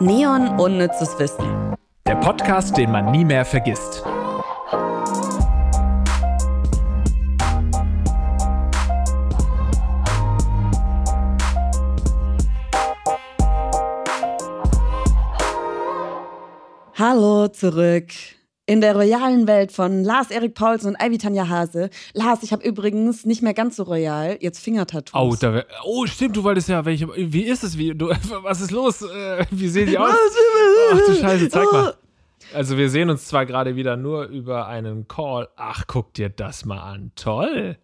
Neon Unnützes Wissen. Der Podcast, den man nie mehr vergisst. Hallo zurück. In der royalen Welt von Lars Erik Paulsen und Ivy Tanja Hase. Lars, ich habe übrigens nicht mehr ganz so royal, jetzt Fingertattoos. Oh, da wär, oh, stimmt, du wolltest ja welche. Wie ist es? Wie, du, was ist los? Äh, Wie sehen die aus? Ach du Scheiße, zeig mal. Also wir sehen uns zwar gerade wieder nur über einen Call. Ach, guck dir das mal an. Toll.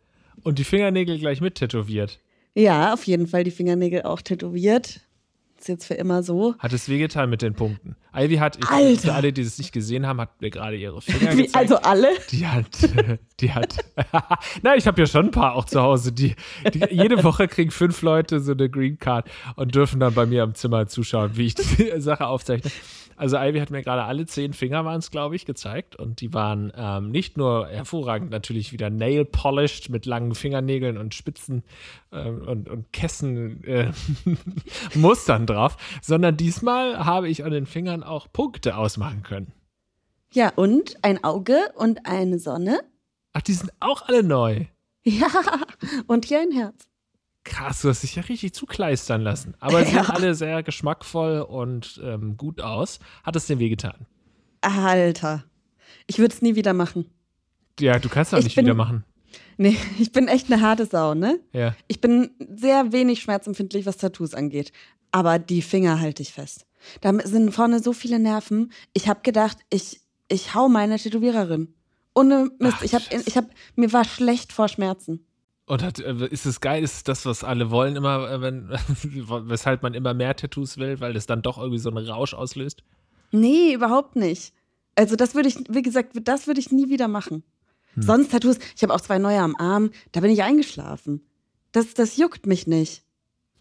Und die Fingernägel gleich mit tätowiert. Ja, auf jeden Fall die Fingernägel auch tätowiert. Ist jetzt für immer so. Hat es wehgetan mit den Punkten? Ivy hat, ich, Alter. für alle, die es nicht gesehen haben, hat mir gerade ihre Finger Wie, gezeigt. also alle? Die hat, die hat. Na, ich habe ja schon ein paar auch zu Hause. Die, die jede Woche kriegen fünf Leute so eine Green Card und dürfen dann bei mir im Zimmer zuschauen, wie ich die Sache aufzeichne. Also Ivy hat mir gerade alle zehn Finger waren es, glaube ich, gezeigt und die waren ähm, nicht nur hervorragend natürlich wieder nail polished mit langen Fingernägeln und Spitzen ähm, und, und Kessen äh, Mustern drauf, sondern diesmal habe ich an den Fingern auch Punkte ausmachen können. Ja, und ein Auge und eine Sonne. Ach, die sind auch alle neu. Ja, und hier ein Herz. Krass, du hast dich ja richtig zukleistern lassen. Aber sie Ja. sehen alle sehr geschmackvoll und ähm, gut aus. Hat es dir wehgetan? Alter. Ich würde es nie wieder machen. Ja, du kannst auch Ich nicht bin- wieder machen. Nee, ich bin echt eine harte Sau, ne? Ja. Ich bin sehr wenig schmerzempfindlich, was Tattoos angeht. Aber die Finger halte ich fest. Da sind vorne so viele Nerven. Ich habe gedacht, ich, ich hau meine Tätowiererin. Ohne Mist. Ach, ich hab, ich hab, mir war schlecht vor Schmerzen. Und hat, äh, ist es geil? Ist es das, was alle wollen, immer, äh, wenn, weshalb man immer mehr Tattoos will, weil das dann doch irgendwie so einen Rausch auslöst? Nee, überhaupt nicht. Also das würde ich, wie gesagt, das würde ich nie wieder machen. Hm. Sonst Tattoos, ich habe auch zwei neue am Arm, da bin ich eingeschlafen. Das, das juckt mich nicht.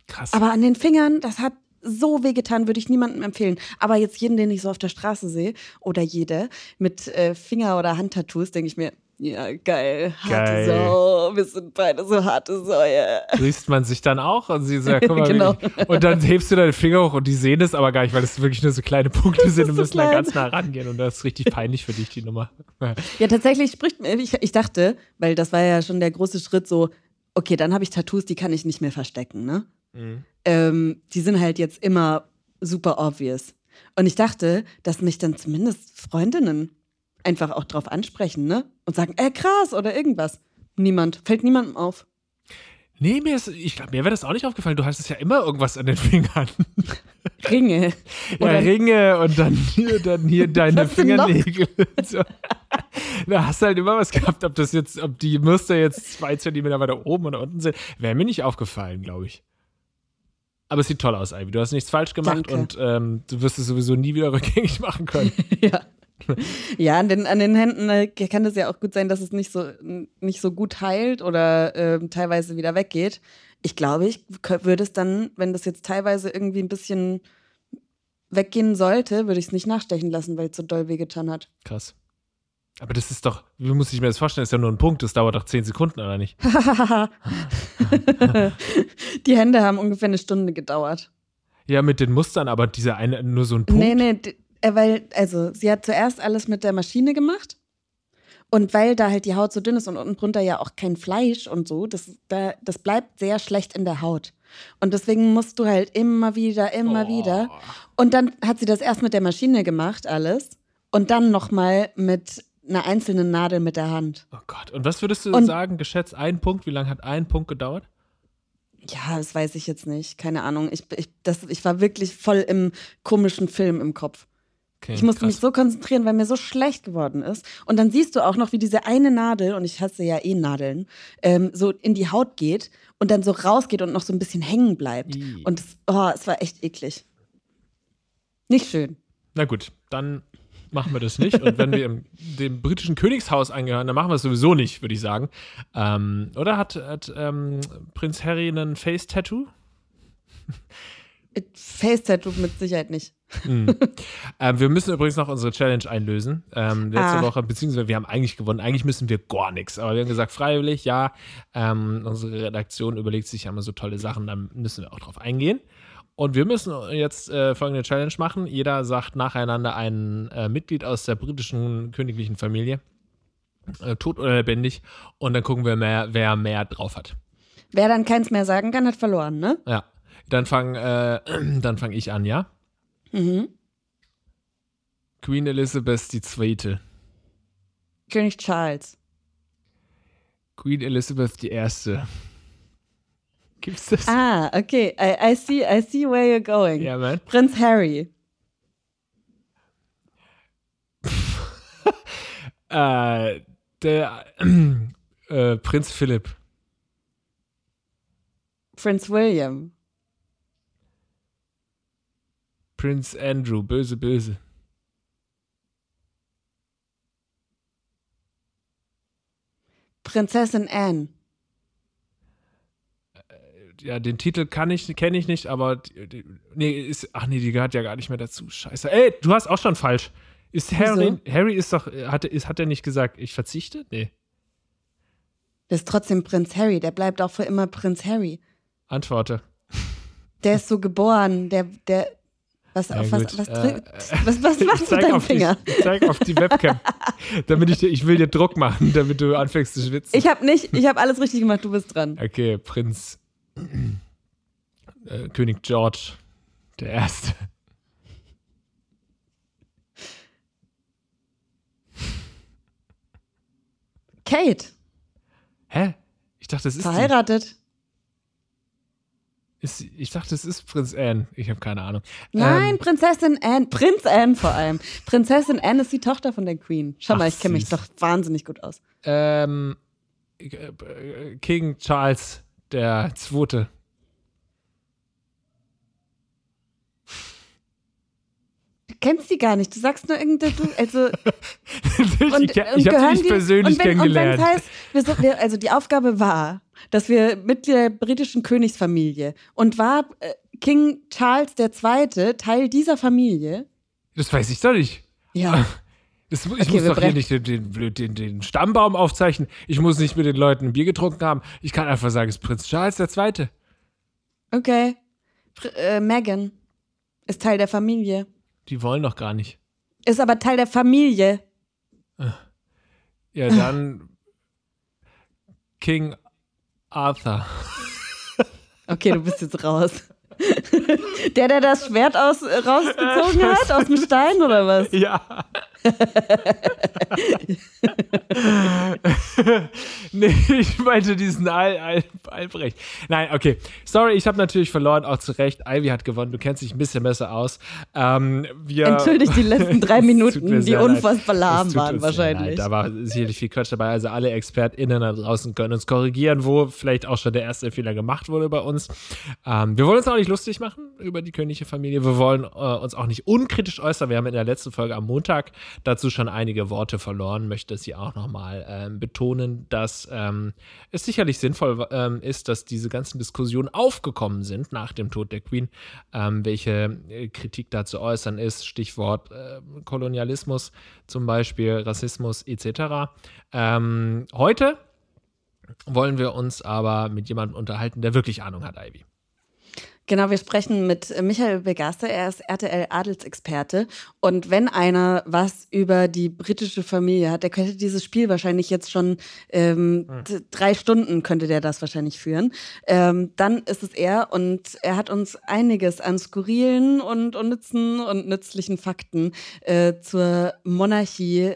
Krass. Aber an den Fingern, das hat so wehgetan, würde ich niemandem empfehlen. Aber jetzt jeden, den ich so auf der Straße sehe, oder jede mit äh, Finger- oder Handtattoos, denke ich mir, ja, geil, harte Geil. Sau, wir sind beide so harte Säue. Grüßt man sich dann auch und sie sagt, guck mal, Genau. und dann hebst du deine Finger hoch und die sehen es aber gar nicht, weil es wirklich nur so kleine Punkte sind und so müssen da klein. ganz nah rangehen und das ist richtig peinlich für dich, die Nummer. Ja, tatsächlich spricht mir, ich, ich dachte, weil das war ja schon der große Schritt so, okay, dann habe ich Tattoos, die kann ich nicht mehr verstecken, ne? Mhm. ähm, die sind halt jetzt immer super obvious. Und ich dachte, dass mich dann zumindest Freundinnen einfach auch drauf ansprechen, ne? Und sagen, äh, krass oder irgendwas. Niemand, fällt niemandem auf. Nee, mir ist, ich glaube, mir wäre das auch nicht aufgefallen. Du hast es ja immer irgendwas an den Fingern. Ringe. Ja, Oder- Ringe und dann hier, dann hier deine? Fingernägel. So. Da hast du halt immer was gehabt, ob das jetzt, ob die Muster jetzt zwei Zentimeter weiter oben oder unten sind. Wäre mir nicht aufgefallen, glaube ich. Aber es sieht toll aus, Ivy. Du hast nichts falsch gemacht Danke. und ähm, du wirst es sowieso nie wieder rückgängig machen können. ja. Ja, an den, an den Händen äh, kann es ja auch gut sein, dass es nicht so, nicht so gut heilt oder ähm, teilweise wieder weggeht. Ich glaube, ich würde es dann, wenn das jetzt teilweise irgendwie ein bisschen weggehen sollte, würde ich es nicht nachstechen lassen, weil es so doll wehgetan hat. Krass. Aber das ist doch, wie muss ich mir das vorstellen? Das ist ja nur ein Punkt, das dauert doch zehn Sekunden, oder nicht? Die Hände haben ungefähr eine Stunde gedauert. Ja, mit den Mustern, aber dieser eine, nur so ein Punkt. Nee, nee, äh, weil, also, sie hat zuerst alles mit der Maschine gemacht. Und weil da halt die Haut so dünn ist und unten drunter ja auch kein Fleisch und so, das, da, das bleibt sehr schlecht in der Haut. Und deswegen musst du halt immer wieder, immer Oh. wieder. Und dann hat sie das erst mit der Maschine gemacht, alles. Und dann nochmal mit einer einzelnen Nadel mit der Hand. Oh Gott. Und was würdest du Und- sagen, geschätzt ein Punkt? Wie lange hat ein Punkt gedauert? Ja, das weiß ich jetzt nicht. Keine Ahnung. Ich, ich, das, ich war wirklich voll im komischen Film im Kopf. Okay, Ich musste krass. mich so konzentrieren, weil mir so schlecht geworden ist. Und dann siehst du auch noch, wie diese eine Nadel, und ich hasse ja eh Nadeln, ähm, so in die Haut geht und dann so rausgeht und noch so ein bisschen hängen bleibt. Ih. Und es, oh, es war echt eklig. Nicht schön. Na gut, dann machen wir das nicht. Und wenn wir im, dem britischen Königshaus angehören, dann machen wir es sowieso nicht, würde ich sagen. Ähm, oder hat, hat ähm, Prinz Harry einen Face-Tattoo? Face-Tattoo mit Sicherheit nicht. Ähm, wir müssen übrigens noch unsere Challenge einlösen. Ähm, letzte Ah. Woche, beziehungsweise wir haben eigentlich gewonnen. Eigentlich müssen wir gar nichts. Aber wir haben gesagt, freiwillig, ja. Ähm, unsere Redaktion überlegt sich ja immer so tolle Sachen, dann müssen wir auch drauf eingehen. Und wir müssen jetzt äh, folgende Challenge machen. Jeder sagt nacheinander ein äh, Mitglied aus der britischen königlichen Familie, äh, tot oder lebendig. Und dann gucken wir, mehr, wer mehr drauf hat. Wer dann keins mehr sagen kann, hat verloren, ne? Ja. Dann fange äh, dann fang ich an, ja? Mhm. Queen Elizabeth II. König Charles. Queen Elizabeth I. Gibt's das? Ah, okay. I, I see, I see where you're going. Ja, man. Prinz Harry. Äh, der äh, Prinz Philipp. Prinz William. Prinz Andrew, böse, böse. Prinzessin Anne. Ja, den Titel kann ich, kenne ich nicht, aber die, die, nee, ist, ach nee, die gehört ja gar nicht mehr dazu. Scheiße. Ey, du hast auch schon falsch. Ist Harry, Wieso? Harry ist doch, hat, ist, hat er nicht gesagt, ich verzichte? Nee. Das ist trotzdem Prinz Harry. Der bleibt auch für immer Prinz Harry. Antworte. Der ist so geboren. Der, der, was, Ja, auf was, was, Äh, was, was machst du mit deinem auf die- Finger? Ich zeig auf die Webcam. damit ich, dir- ich will dir Druck machen, damit du anfängst zu schwitzen. Ich habe nicht, ich habe alles richtig gemacht. Du bist dran. Okay, Prinz äh, König George der Erste. Kate, Hä? Ich dachte, das ist, die, verheiratet. Ist Ich dachte, das ist Prinz Anne. Ich habe keine Ahnung. Nein, Ähm, Prinzessin Anne. Prinz Anne vor allem. Prinzessin Anne ist die Tochter von der Queen. Schau mal, Ach, ich kenne mich doch wahnsinnig gut aus. ähm, äh, King Charles der Zweite. Du kennst die gar nicht. Du sagst nur irgendein. Du, also, ich und, ich habe und gehören nicht die- persönlich und wenn, kennengelernt. Und wenn es heißt, wir, also die Aufgabe war, dass wir mit der britischen Königsfamilie und war äh, King Charles II. Teil dieser Familie. das weiß ich doch nicht. Ja. Das, ich Okay, muss doch hier nicht den, den, den, den Stammbaum aufzeichnen. Ich muss nicht mit den Leuten ein Bier getrunken haben. Ich kann einfach sagen, es ist Prinz Charles Zweite. Okay. Pr äh, Meghan ist Teil der Familie. Die wollen doch gar nicht. Ist aber Teil der Familie. Ja, dann King Arthur. Okay, du bist jetzt raus. Der, der das Schwert aus, äh, rausgezogen hat, aus dem Stein oder was? Ja. nee, ich meinte diesen Al Al Albrecht. Nein, okay. Sorry, ich habe natürlich verloren, auch zu Recht. Ivy hat gewonnen. Du kennst dich ein bisschen besser aus. Ähm, Entschuldigt die letzten drei Minuten, die unfassbar lahm waren wahrscheinlich. Leid. Da war sicherlich viel Quatsch dabei. Also alle ExpertInnen da draußen können uns korrigieren, wo vielleicht auch schon der erste Fehler gemacht wurde bei uns. Ähm, wir wollen uns auch nicht lustig machen über die königliche Familie. Wir wollen äh, uns auch nicht unkritisch äußern. Wir haben in der letzten Folge am Montag dazu schon einige Worte verloren. Möchte es hier auch nochmal ähm, betonen, dass ähm, es sicherlich sinnvoll ähm, ist, dass diese ganzen Diskussionen aufgekommen sind nach dem Tod der Queen, ähm, welche äh, Kritik da zu äußern ist. Stichwort äh, Kolonialismus zum Beispiel, Rassismus etc. Ähm, heute wollen wir uns aber mit jemandem unterhalten, der wirklich Ahnung hat, Ivy. Genau, wir sprechen mit Michael Begaster, er ist RTL-Adelsexperte. Und wenn einer was über die britische Familie hat, der könnte dieses Spiel wahrscheinlich jetzt schon ähm, d- drei Stunden könnte der das wahrscheinlich führen. Ähm, dann ist es er und er hat uns einiges an skurrilen und unnützen und nützlichen Fakten äh, zur Monarchie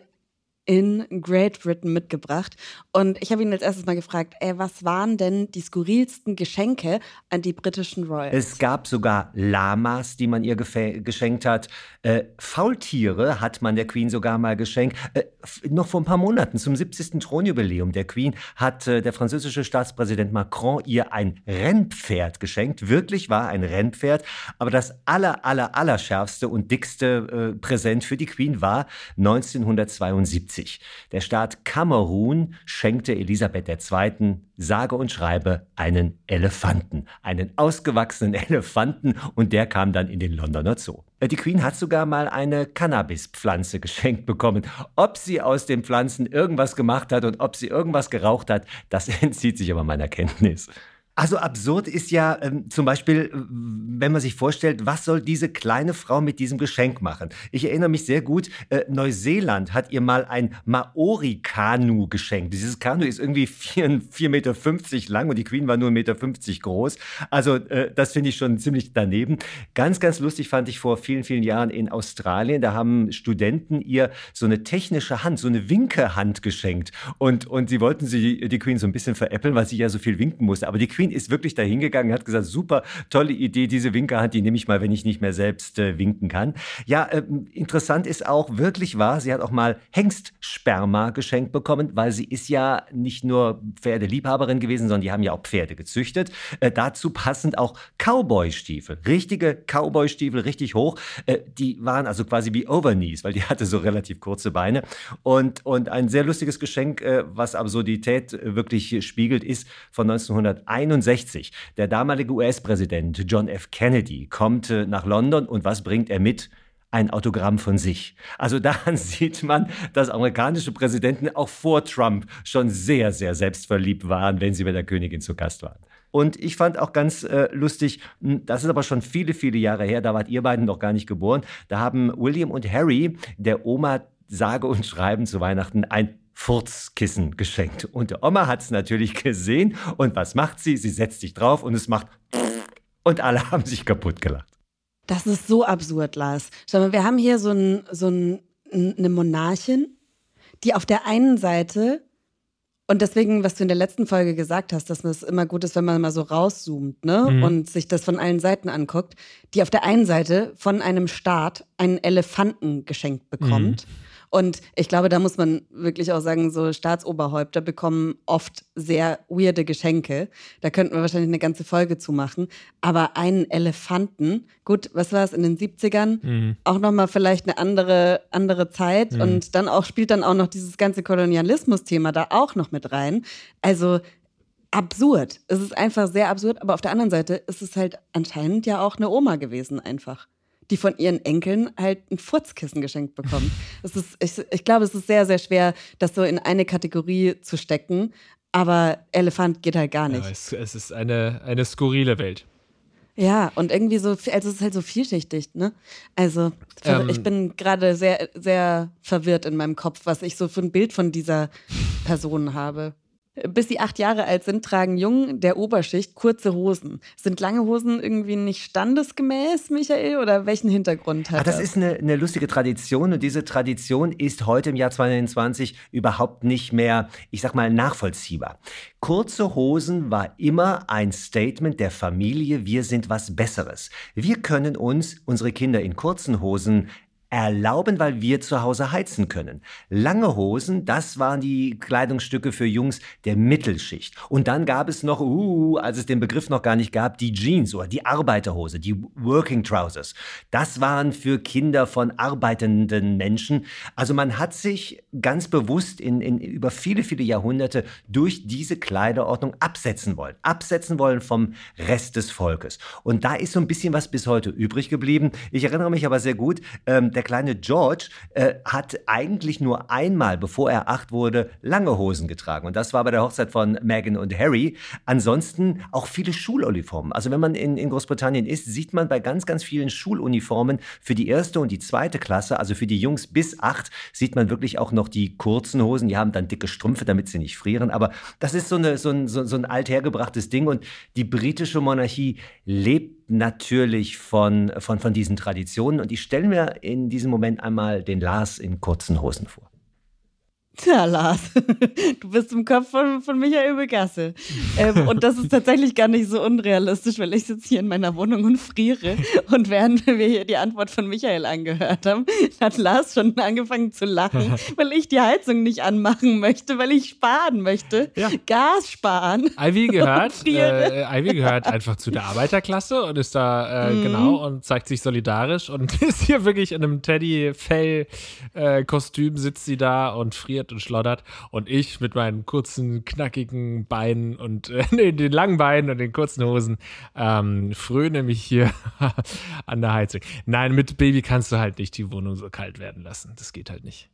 in Great Britain mitgebracht. Und ich habe ihn als erstes mal gefragt, ey, was waren denn die skurrilsten Geschenke an die britischen Royals? Es gab sogar Lamas, die man ihr geschenkt hat. Äh, Faultiere hat man der Queen sogar mal geschenkt. Äh, noch vor ein paar Monaten, zum 70. Thronjubiläum der Queen, hat äh, der französische Staatspräsident Macron ihr ein Rennpferd geschenkt. Wirklich war ein Rennpferd. Aber das aller, aller, aller schärfste und dickste äh, Präsent für die Queen war 1972. Der Staat Kamerun schenkte Elisabeth II. sage und schreibe einen Elefanten. Einen ausgewachsenen Elefanten und der kam dann in den Londoner Zoo. Äh, Die Queen hat sogar mal eine Cannabispflanze geschenkt bekommen. Ob sie aus den Pflanzen irgendwas gemacht hat und ob sie irgendwas geraucht hat, das entzieht sich aber meiner Kenntnis. Also absurd ist ja ähm, zum Beispiel, wenn man sich vorstellt, was soll diese kleine Frau mit diesem Geschenk machen? Ich erinnere mich sehr gut, äh, Neuseeland hat ihr mal ein Maori-Kanu geschenkt. Dieses Kanu ist irgendwie 4,50 Meter lang und die Queen war nur 1,50 Meter groß. Also äh, das finde ich schon ziemlich daneben. Ganz, ganz lustig fand ich vor vielen, vielen Jahren in Australien. Da haben Studenten ihr so eine technische Hand, so eine Winkehand geschenkt. Und, und sie wollten sie, die Queen so ein bisschen veräppeln, weil sie ja so viel winken musste. Aber die Queen ist wirklich dahingegangen, hat gesagt, super, tolle Idee, diese Winkerhand, die nehme ich mal, wenn ich nicht mehr selbst äh, winken kann. Ja, äh, interessant ist auch, wirklich wahr, sie hat auch mal Hengstsperma geschenkt bekommen, weil sie ist ja nicht nur Pferdeliebhaberin gewesen, sondern die haben ja auch Pferde gezüchtet. Äh, dazu passend auch Cowboy-Stiefel, richtige Cowboy-Stiefel, richtig hoch. Äh, die waren also quasi wie Overknees, weil die hatte so relativ kurze Beine. Und, und ein sehr lustiges Geschenk, äh, was Absurdität äh, wirklich spiegelt, ist von 1961. Der damalige US-Präsident John F. Kennedy kommt nach London und was bringt er mit? ein Autogramm von sich. Also daran sieht man, dass amerikanische Präsidenten auch vor Trump schon sehr, sehr selbstverliebt waren, wenn sie bei der Königin zu Gast waren. Und ich fand auch ganz äh, lustig, hm, das ist aber schon viele, viele Jahre her, da wart ihr beiden noch gar nicht geboren, da haben William und Harry der Oma sage und schreiben zu Weihnachten ein Furzkissen geschenkt. Und die Oma hat es natürlich gesehen. Und was macht sie? Sie setzt sich drauf und es macht und alle haben sich kaputt gelacht. Das ist so absurd, Lars. Schau mal, wir haben hier so, ein, so ein, eine Monarchin, die auf der einen Seite und deswegen, was du in der letzten Folge gesagt hast, dass es immer gut ist, wenn man mal so rauszoomt ne? Mhm. und sich das von allen Seiten anguckt, die auf der einen Seite von einem Staat einen Elefanten geschenkt bekommt. Mhm. Und ich glaube, da muss man wirklich auch sagen, so Staatsoberhäupter bekommen oft sehr weirde Geschenke. Da könnten wir wahrscheinlich eine ganze Folge zu machen. Aber einen Elefanten, gut, was war es in den 70ern? Mhm. Auch nochmal vielleicht eine andere, andere Zeit. Mhm. Und dann auch spielt dann auch noch dieses ganze Kolonialismus-Thema da auch noch mit rein. Also absurd. Es ist einfach sehr absurd, aber auf der anderen Seite ist es halt anscheinend ja auch eine Oma gewesen einfach die von ihren Enkeln halt ein Furzkissen geschenkt bekommen. Das ist, ich, ich glaube, es ist sehr, sehr schwer, das so in eine Kategorie zu stecken. Aber Elefant geht halt gar nicht. Ja, es, es ist eine, eine skurrile Welt. Ja, und irgendwie so, also es ist halt so vielschichtig, ne? Also, ähm, ich bin gerade sehr, sehr verwirrt in meinem Kopf, was ich so für ein Bild von dieser Person habe. Bis sie acht Jahre alt sind, tragen Jungen der Oberschicht kurze Hosen. Sind lange Hosen irgendwie nicht standesgemäß, Michael? Oder welchen Hintergrund hat Ach, das? Das ist eine, eine lustige Tradition und diese Tradition ist heute im Jahr 2020 überhaupt nicht mehr, ich sag mal, nachvollziehbar. Kurze Hosen war immer ein Statement der Familie, wir sind was Besseres. Wir können uns unsere Kinder in kurzen Hosen erlauben, weil wir zu Hause heizen können. Lange Hosen, das waren die Kleidungsstücke für Jungs der Mittelschicht. Und dann gab es noch, uh, als es den Begriff noch gar nicht gab, die Jeans oder die Arbeiterhose, die Working Trousers. Das waren für Kinder von arbeitenden Menschen. Also man hat sich ganz bewusst in, in über viele, viele Jahrhunderte durch diese Kleiderordnung absetzen wollen. Absetzen wollen vom Rest des Volkes. Und da ist so ein bisschen was bis heute übrig geblieben. Ich erinnere mich aber sehr gut, ähm, der kleine George äh, hat eigentlich nur einmal, bevor er acht wurde, lange Hosen getragen. Und das war bei der Hochzeit von Meghan und Harry. Ansonsten auch viele Schuluniformen. Also wenn man in, in Großbritannien ist, sieht man bei ganz, ganz vielen Schuluniformen für die erste und die zweite Klasse, also für die Jungs bis acht, sieht man wirklich auch noch die kurzen Hosen. Die haben dann dicke Strümpfe, damit sie nicht frieren. Aber das ist so, eine, so, ein, so, so ein althergebrachtes Ding. Und die britische Monarchie lebt natürlich von, von, von diesen Traditionen. Und ich stelle mir in diesem Moment einmal den Lars in kurzen Hosen vor. Tja, Lars, du bist im Kopf von, von Michael Begasse. Ähm, und das ist tatsächlich gar nicht so unrealistisch, weil ich sitze hier in meiner Wohnung und friere. Und während wir hier die Antwort von Michael angehört haben, hat Lars schon angefangen zu lachen, weil ich die Heizung nicht anmachen möchte, weil ich sparen möchte. Ja. Gas sparen. Ivy gehört, äh, Ivy gehört einfach zu der Arbeiterklasse und ist da äh, mhm. genau und zeigt sich solidarisch und ist hier wirklich in einem Teddy-Fell-Kostüm, äh, sitzt sie da und friert schlittert und schlottert. Und ich mit meinen kurzen, knackigen Beinen und äh, nee, den langen Beinen und den kurzen Hosen ähm, fröne mich hier an der Heizung. Nein, mit Baby kannst du halt nicht die Wohnung so kalt werden lassen. Das geht halt nicht.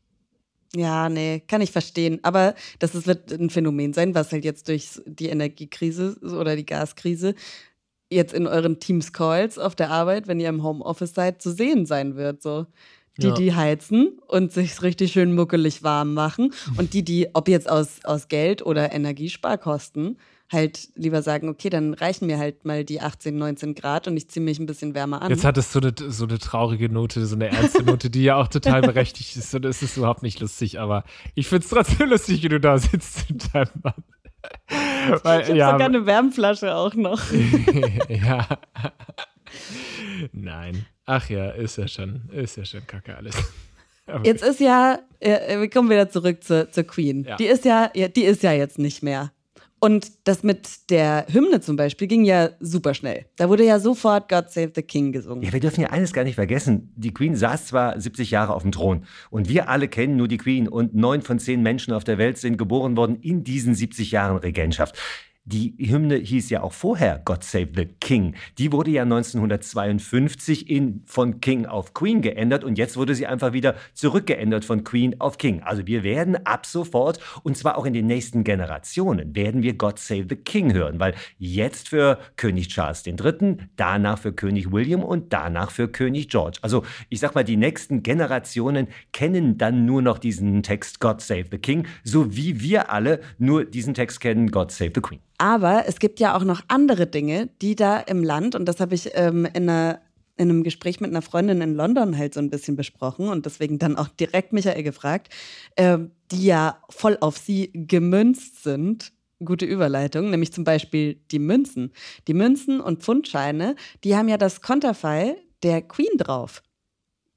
Ja, nee, kann ich verstehen. Aber das ist, wird ein Phänomen sein, was halt jetzt durch die Energiekrise oder die Gaskrise jetzt in euren Teams-Calls auf der Arbeit, wenn ihr im Homeoffice seid, zu sehen sein wird. So. Die, ja. die heizen und sich richtig schön muckelig warm machen. Und die, die, ob jetzt aus, aus Geld oder Energiesparkosten, halt lieber sagen, okay, dann reichen mir halt mal die 18, 19 Grad und ich ziehe mich ein bisschen wärmer an. Jetzt hat es so eine, so eine traurige Note, so eine ernste Note, die ja auch total berechtigt ist. Und es ist überhaupt nicht lustig, aber ich finde es trotzdem lustig, wie du da sitzt in deinem Mann. Weil, ich habe ja, sogar eine Wärmflasche auch noch. ja. Nein. Ach ja, ist ja schon, ist ja schon kacke alles. Aber jetzt ist ja, wir kommen wieder zurück zur, zur Queen. Ja. Die ist ja, die ist ja jetzt nicht mehr. Und das mit der Hymne zum Beispiel ging ja super schnell. Da wurde ja sofort God Save the King gesungen. Ja, wir dürfen ja eines gar nicht vergessen. Die Queen saß zwar 70 Jahre auf dem Thron und wir alle kennen nur die Queen und neun von zehn Menschen auf der Welt sind geboren worden in diesen 70 Jahren Regentschaft. Die Hymne hieß ja auch vorher God Save the King. Die wurde ja 1952 in, von King auf Queen geändert und jetzt wurde sie einfach wieder zurückgeändert von Queen auf King. Also wir werden ab sofort und zwar auch in den nächsten Generationen werden wir God Save the King hören, weil jetzt für König Charles III., danach für König William und danach für König George. Also ich sag mal, die nächsten Generationen kennen dann nur noch diesen Text God Save the King, so wie wir alle nur diesen Text kennen God Save the Queen. Aber es gibt ja auch noch andere Dinge, die da im Land, und das habe ich ähm, in, einer, in einem Gespräch mit einer Freundin in London halt so ein bisschen besprochen und deswegen dann auch direkt Michael gefragt, äh, die ja voll auf sie gemünzt sind. Gute Überleitung, nämlich zum Beispiel die Münzen. Die Münzen und Pfundscheine, die haben ja das Konterfei der Queen drauf.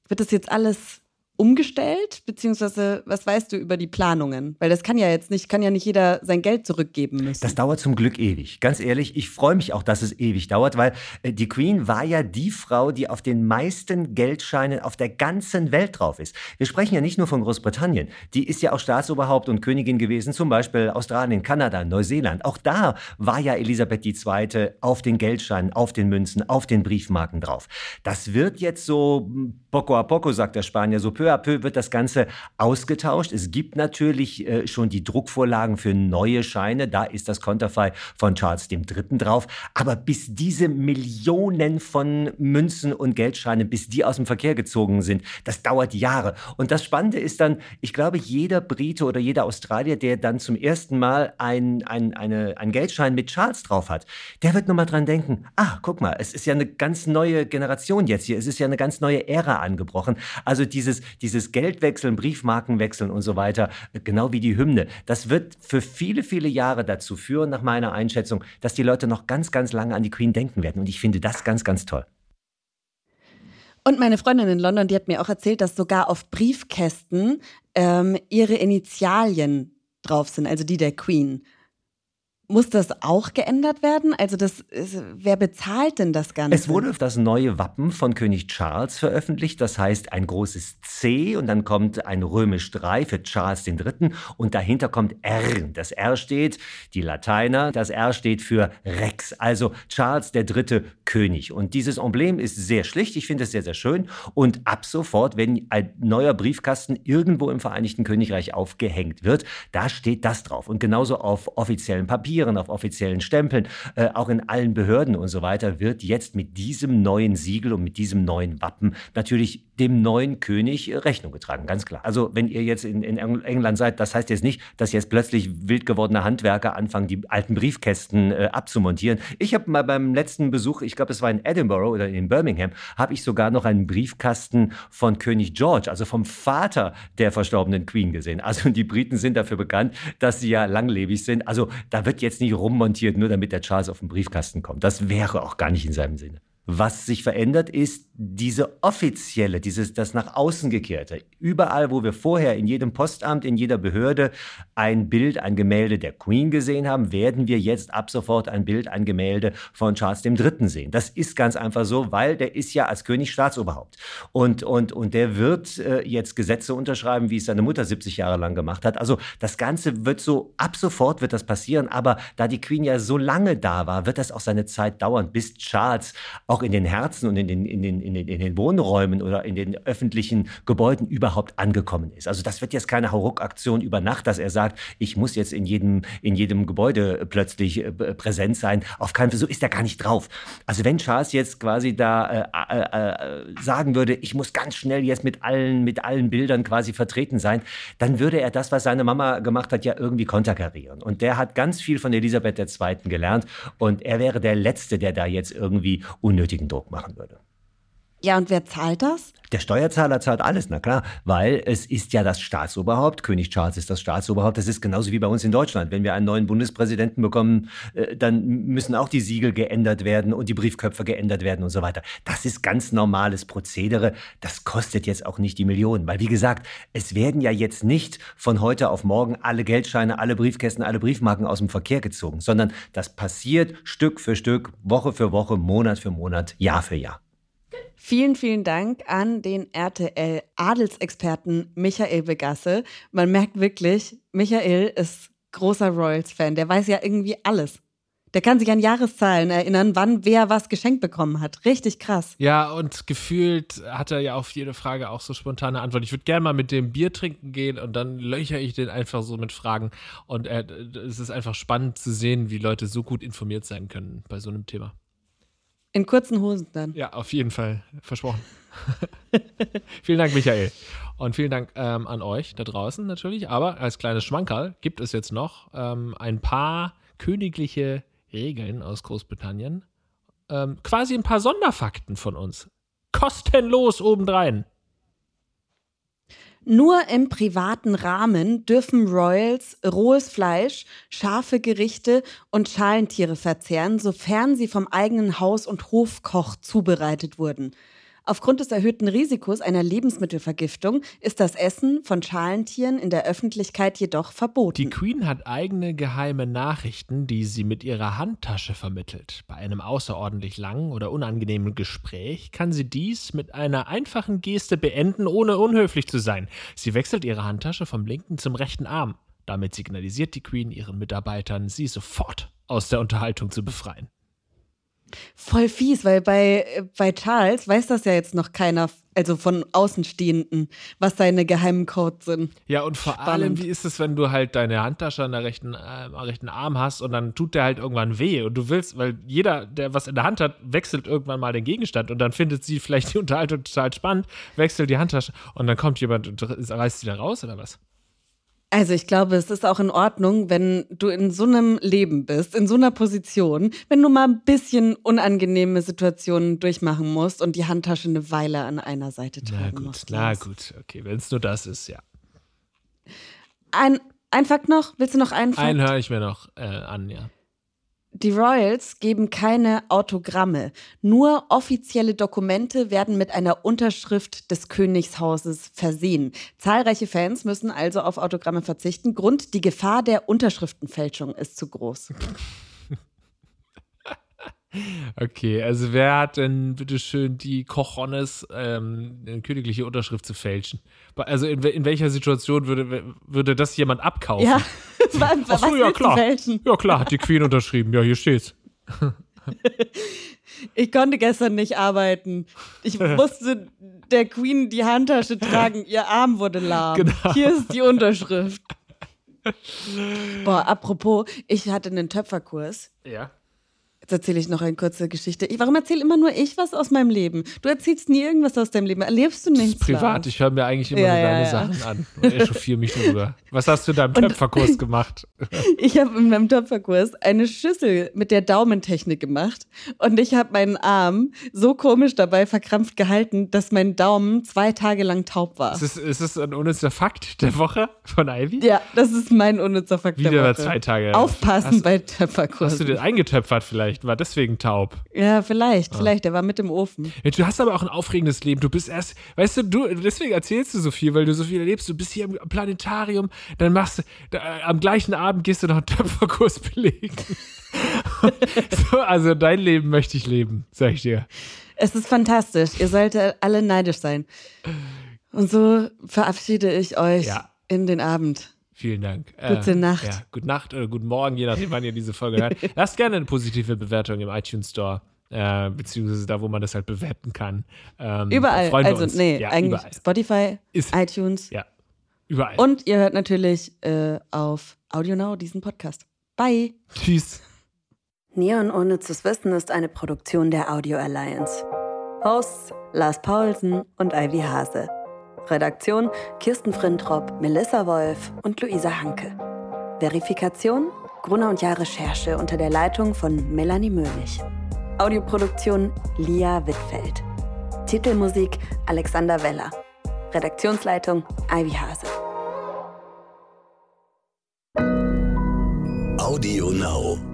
Wird das jetzt alles umgestellt? Beziehungsweise, was weißt du über die Planungen? Weil das kann ja jetzt nicht, kann ja nicht jeder sein Geld zurückgeben müssen. Das dauert zum Glück ewig. Ganz ehrlich, ich freue mich auch, dass es ewig dauert, weil äh, die Queen war ja die Frau, die auf den meisten Geldscheinen auf der ganzen Welt drauf ist. Wir sprechen ja nicht nur von Großbritannien. Die ist ja auch Staatsoberhaupt und Königin gewesen, zum Beispiel Australien, Kanada, Neuseeland. Auch da war ja Elisabeth II. auf den Geldscheinen, auf den Münzen, auf den Briefmarken drauf. Das wird jetzt so hm, poco a poco, sagt der Spanier, so peu à peu wird das Ganze ausgetauscht. Es gibt natürlich äh, schon die Druckvorlagen für neue Scheine. Da ist das Konterfei von Charles III. drauf. Aber bis diese Millionen von Münzen und Geldscheinen, bis die aus dem Verkehr gezogen sind, das dauert Jahre. Und das Spannende ist dann, ich glaube, jeder Brite oder jeder Australier, der dann zum ersten Mal ein, ein, eine, einen Geldschein mit Charles drauf hat, der wird nochmal dran denken, ah, guck mal, es ist ja eine ganz neue Generation jetzt hier. Es ist ja eine ganz neue Ära angebrochen. Also dieses, dieses Geldwechseln, Briefmarkenwechseln und so weiter, genau wie die Hymne, das wird für viele, viele Jahre dazu führen, nach meiner Einschätzung, dass die Leute noch ganz, ganz lange an die Queen denken werden. Und ich finde das ganz, ganz toll. Und meine Freundin in London, die hat mir auch erzählt, dass sogar auf Briefkästen ähm, ihre Initialien drauf sind, also die der Queen. Muss das auch geändert werden? Also das, wer bezahlt denn das Ganze? Es wurde das neue Wappen von König Charles veröffentlicht. Das heißt ein großes C und dann kommt ein römisch 3 für Charles III. und dahinter kommt R. Das R steht, die Lateiner, das R steht für Rex, also Charles III. König. Und dieses Emblem ist sehr schlicht. Ich finde es sehr, sehr schön. Und ab sofort, wenn ein neuer Briefkasten irgendwo im Vereinigten Königreich aufgehängt wird, da steht das drauf. Und genauso auf offiziellen Papieren Papieren, auf offiziellen Stempeln, äh, auch in allen Behörden und so weiter, wird jetzt mit diesem neuen Siegel und mit diesem neuen Wappen natürlich dem neuen König Rechnung getragen, ganz klar. Also wenn ihr jetzt in, in England seid, das heißt jetzt nicht, dass jetzt plötzlich wild gewordene Handwerker anfangen, die alten Briefkästen äh, abzumontieren. Ich habe mal beim letzten Besuch, ich glaube, es war in Edinburgh oder in Birmingham, habe ich sogar noch einen Briefkasten von König George, also vom Vater der verstorbenen Queen gesehen. Also die Briten sind dafür bekannt, dass sie ja langlebig sind. Also da wird jetzt nicht rummontiert, nur damit der Charles auf den Briefkasten kommt. Das wäre auch gar nicht in seinem Sinne. Was sich verändert, ist diese offizielle, dieses, das nach außen gekehrte. Überall, wo wir vorher in jedem Postamt, in jeder Behörde ein Bild, ein Gemälde der Queen gesehen haben, werden wir jetzt ab sofort ein Bild, ein Gemälde von Charles III. sehen. Das ist ganz einfach so, weil der ist ja als König Staatsoberhaupt. Und, und, und der wird äh, jetzt Gesetze unterschreiben, wie es seine Mutter 70 Jahre lang gemacht hat. Also das Ganze wird so, ab sofort wird das passieren. Aber da die Queen ja so lange da war, wird das auch seine Zeit dauern, bis Charles auch in den Herzen und in den, in den, in den, in den Wohnräumen oder in den öffentlichen Gebäuden überhaupt angekommen ist. Also das wird jetzt keine Hauruck-Aktion über Nacht, dass er sagt, ich muss jetzt in jedem, in jedem Gebäude plötzlich äh, präsent sein. Auf keinen Fall, so ist er gar nicht drauf. Also wenn Charles jetzt quasi da äh, äh, äh, sagen würde, ich muss ganz schnell jetzt mit allen, mit allen Bildern quasi vertreten sein, dann würde er das, was seine Mama gemacht hat, ja irgendwie konterkarieren. Und der hat ganz viel von Elisabeth II. gelernt und er wäre der Letzte, der da jetzt irgendwie unnötigen Druck machen würde. Ja, und wer zahlt das? Der Steuerzahler zahlt alles, na klar, weil es ist ja das Staatsoberhaupt. König Charles ist das Staatsoberhaupt. Das ist genauso wie bei uns in Deutschland. Wenn wir einen neuen Bundespräsidenten bekommen, äh, dann müssen auch die Siegel geändert werden und die Briefköpfe geändert werden und so weiter. Das ist ganz normales Prozedere. Das kostet jetzt auch nicht die Millionen, weil wie gesagt, es werden ja jetzt nicht von heute auf morgen alle Geldscheine, alle Briefkästen, alle Briefmarken aus dem Verkehr gezogen, sondern das passiert Stück für Stück, Woche für Woche, Monat für Monat, Jahr für Jahr. Vielen, vielen Dank an den RTL-Adelsexperten Michael Begasse. Man merkt wirklich, Michael ist großer Royals-Fan. Der weiß ja irgendwie alles. Der kann sich an Jahreszahlen erinnern, wann wer was geschenkt bekommen hat. Richtig krass. Ja, und gefühlt hat er ja auf jede Frage auch so spontane Antwort. Ich würde gerne mal mit dem Bier trinken gehen und dann löcher ich den einfach so mit Fragen. Und er, es ist einfach spannend zu sehen, wie Leute so gut informiert sein können bei so einem Thema. In kurzen Hosen dann. Ja, auf jeden Fall. Versprochen. vielen Dank, Michael. Und vielen Dank ähm, an euch da draußen natürlich. Aber als kleines Schmankerl gibt es jetzt noch ähm, ein paar königliche Regeln aus Großbritannien. Ähm, quasi ein paar Sonderfakten von uns. Kostenlos obendrein. Nur im privaten Rahmen dürfen Royals rohes Fleisch, scharfe Gerichte und Schalentiere verzehren, sofern sie vom eigenen Haus- und Hofkoch zubereitet wurden. Aufgrund des erhöhten Risikos einer Lebensmittelvergiftung ist das Essen von Schalentieren in der Öffentlichkeit jedoch verboten. Die Queen hat eigene geheime Nachrichten, die sie mit ihrer Handtasche vermittelt. Bei einem außerordentlich langen oder unangenehmen Gespräch kann sie dies mit einer einfachen Geste beenden, ohne unhöflich zu sein. Sie wechselt ihre Handtasche vom linken zum rechten Arm. Damit signalisiert die Queen ihren Mitarbeitern, sie sofort aus der Unterhaltung zu befreien. Voll fies, weil bei, bei Charles weiß das ja jetzt noch keiner, also von Außenstehenden, was seine geheimen Codes sind. Ja, und vor Spannend. allem, wie ist es, wenn du halt deine Handtasche an der rechten, äh, am rechten Arm hast und dann tut der halt irgendwann weh und du willst, weil jeder, der was in der Hand hat, wechselt irgendwann mal den Gegenstand und dann findet sie vielleicht die Unterhaltung total spannend, wechselt die Handtasche und dann kommt jemand und reißt sie da raus oder was? Also ich glaube, es ist auch in Ordnung, wenn du in so einem Leben bist, in so einer Position, wenn du mal ein bisschen unangenehme Situationen durchmachen musst und die Handtasche eine Weile an einer Seite tragen na gut, musst. Na gut, okay, wenn es nur das ist, ja. Ein, ein Fakt noch? Willst du noch einen Fakt? Einen höre ich mir noch äh, an, ja. Die Royals geben keine Autogramme. Nur offizielle Dokumente werden mit einer Unterschrift des Königshauses versehen. Zahlreiche Fans müssen also auf Autogramme verzichten. Grund, die Gefahr der Unterschriftenfälschung ist zu groß. Okay, also wer hat denn bitteschön die Cochones, ähm, eine königliche Unterschrift zu fälschen? Also in, in, welcher Situation würde, würde das jemand abkaufen? Ja, was Ach so, ja klar. Ja klar, hat die Queen unterschrieben. Ja, hier steht's. Ich konnte gestern nicht arbeiten. Ich musste der Queen die Handtasche tragen. Ihr Arm wurde lahm. Genau. Hier ist die Unterschrift. Boah, apropos, ich hatte einen Töpferkurs. Ja. Jetzt erzähle ich noch eine kurze Geschichte. Warum erzähle immer nur ich was aus meinem Leben? Du erzählst nie irgendwas aus deinem Leben. Erlebst du nichts? privat. Ich höre mir eigentlich immer ja, nur deine ja, Sachen an und echauffiere mich darüber. Was hast du in deinem Töpferkurs gemacht? ich habe in meinem Töpferkurs eine Schüssel mit der Daumentechnik gemacht und ich habe meinen Arm so komisch dabei verkrampft gehalten, dass mein Daumen zwei Tage lang taub war. Ist das, ist das ein unnützer Fakt der Woche von Ivy? Ja, das ist mein unnützer Fakt Wieder der Woche. zwei Tage. Aufpassen hast, bei Töpferkursen. Hast du den eingetöpfert vielleicht? Vielleicht, war deswegen taub. Ja, vielleicht, ah. vielleicht, der war mit im Ofen. Ja, du hast aber auch ein aufregendes Leben. Du bist erst, weißt du, du, deswegen erzählst du so viel, weil du so viel erlebst. Du bist hier im Planetarium, dann machst du, da, am gleichen Abend gehst du noch einen Töpferkurs belegen. so, also dein Leben möchte ich leben, sag ich dir. Es ist fantastisch. Ihr solltet alle neidisch sein. Und so verabschiede ich euch ja. in den Abend. Vielen Dank. Gute äh, Nacht. Ja, gute Nacht oder guten Morgen, je nachdem, wann ihr diese Folge hört. Lasst gerne eine positive Bewertung im iTunes Store äh, beziehungsweise da, wo man das halt bewerten kann. Ähm, überall. Also, uns. nee, ja, eigentlich überall. Spotify, Ist, iTunes. ja, überall. Und ihr hört natürlich äh, auf AudioNow diesen Podcast. Bye. Tschüss. Neon Unnützes Wissen ist eine Produktion der Audio Alliance. Hosts Lars Paulsen und Ivy Hase. Redaktion Kirsten Frintrop, Melissa Wolf und Luisa Hanke. Verifikation Gruner und Jahr Recherche unter der Leitung von Melanie Möhlich. Audioproduktion Lia Wittfeld. Titelmusik Alexander Weller. Redaktionsleitung Ivy Hase. Audio Now.